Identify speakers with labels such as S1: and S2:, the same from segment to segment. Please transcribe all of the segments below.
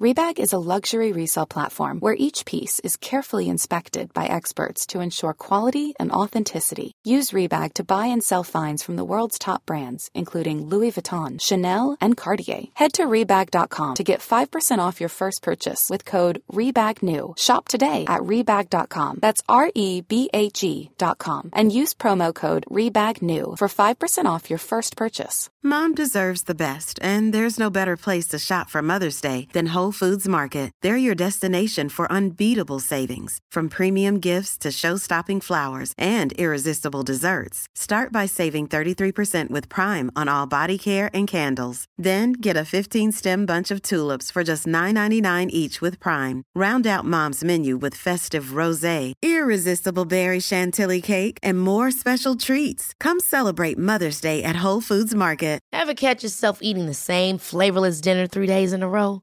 S1: Rebag is a luxury resale platform where each piece is carefully inspected by experts to ensure quality and authenticity. Use Rebag to buy and sell finds from the world's top brands, including Louis Vuitton, Chanel, and Cartier. Head to Rebag.com to get 5% off your first purchase with code REBAGNEW. Shop today at Rebag.com. That's R E B A G.com. And use promo code REBAGNEW for 5% off your first purchase.
S2: Mom deserves the best, and there's no better place to shop for Mother's Day than Whole Foods Market. They're your destination for unbeatable savings, from premium gifts to show-stopping flowers and irresistible desserts. Start by saving 33% with Prime on all body care and candles. Then get a 15-stem bunch of tulips for just $9.99 each with Prime. Round out Mom's menu with festive rosé, irresistible berry chantilly cake, and more special treats. Come celebrate Mother's Day at Whole Foods Market.
S3: Ever catch yourself eating the same flavorless dinner three days in a row?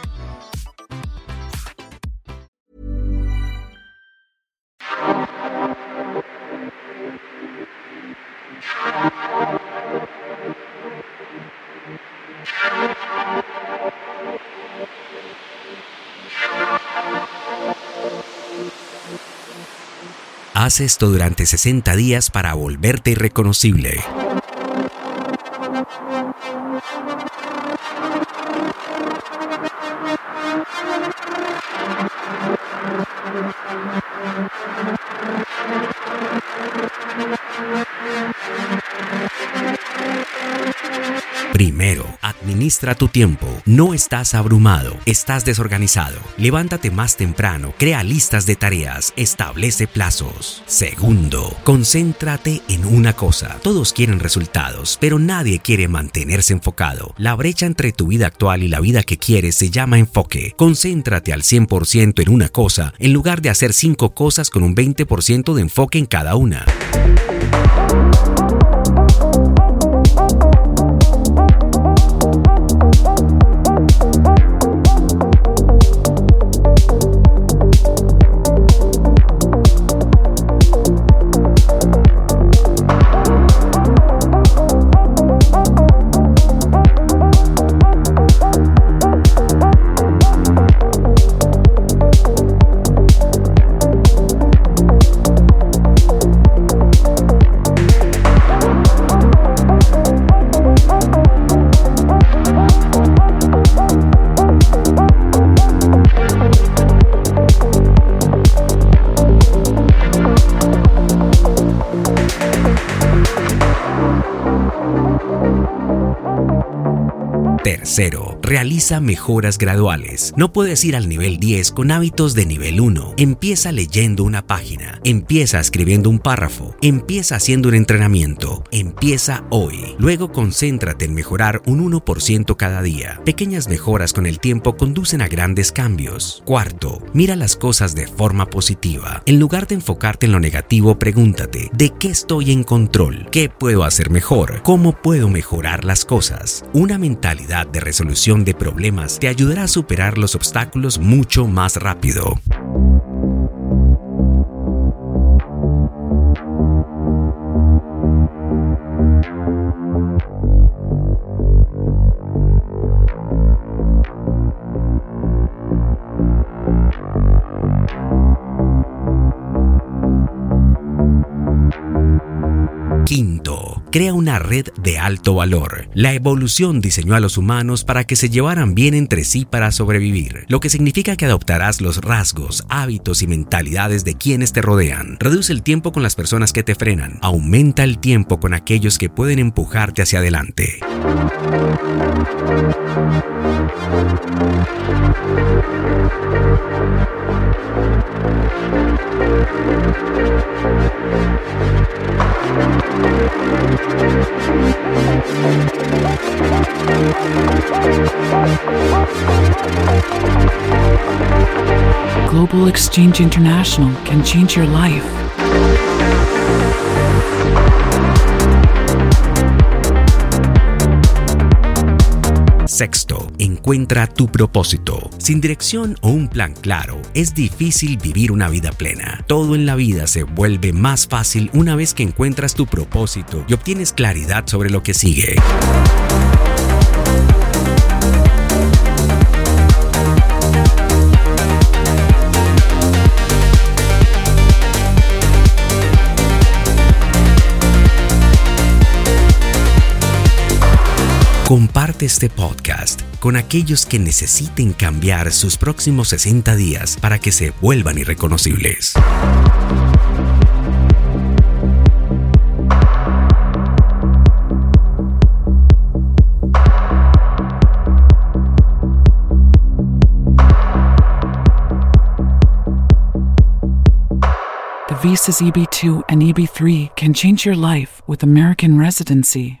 S4: Haz esto durante 60 días para volverte irreconocible. Primero, administra tu tiempo. No estás abrumado, estás desorganizado. Levántate más temprano, crea listas de tareas, establece plazos. Segundo, concéntrate en una cosa. Todos quieren resultados, pero nadie quiere mantenerse enfocado. La brecha entre tu vida actual y la vida que quieres se llama enfoque. Concéntrate al 100% en una cosa en lugar de hacer cinco cosas con un 20% de enfoque en cada una. Tercero, realiza mejoras graduales. No puedes ir al nivel 10 con hábitos de nivel 1. Empieza leyendo una página, empieza escribiendo un párrafo, empieza haciendo un entrenamiento, empieza hoy. Luego concéntrate en mejorar un 1% cada día. Pequeñas mejoras con el tiempo conducen a grandes cambios. Cuarto, mira las cosas de forma positiva. En lugar de enfocarte en lo negativo, pregúntate, ¿de qué estoy en control? ¿Qué puedo hacer mejor? ¿Cómo puedo mejorar las cosas? Una mentalidad de resolución de problemas te ayudará a superar los obstáculos mucho más rápido. Quinto, crea una red de alto valor. La evolución diseñó a los humanos para que se llevaran bien entre sí para sobrevivir, lo que significa que adoptarás los rasgos, hábitos y mentalidades de quienes te rodean. Reduce el tiempo con las personas que te frenan, aumenta el tiempo con aquellos que pueden empujarte hacia adelante.
S5: Global Exchange International can change your life.
S4: Sexto, encuentra tu propósito. Sin dirección o un plan claro, es difícil vivir una vida plena. Todo en la vida se vuelve más fácil una vez que encuentras tu propósito y obtienes claridad sobre lo que sigue. Comparte este podcast con aquellos que necesiten cambiar sus próximos 60 días para que se vuelvan irreconocibles.
S5: The visas EB2 and EB3 can change your life with American residency.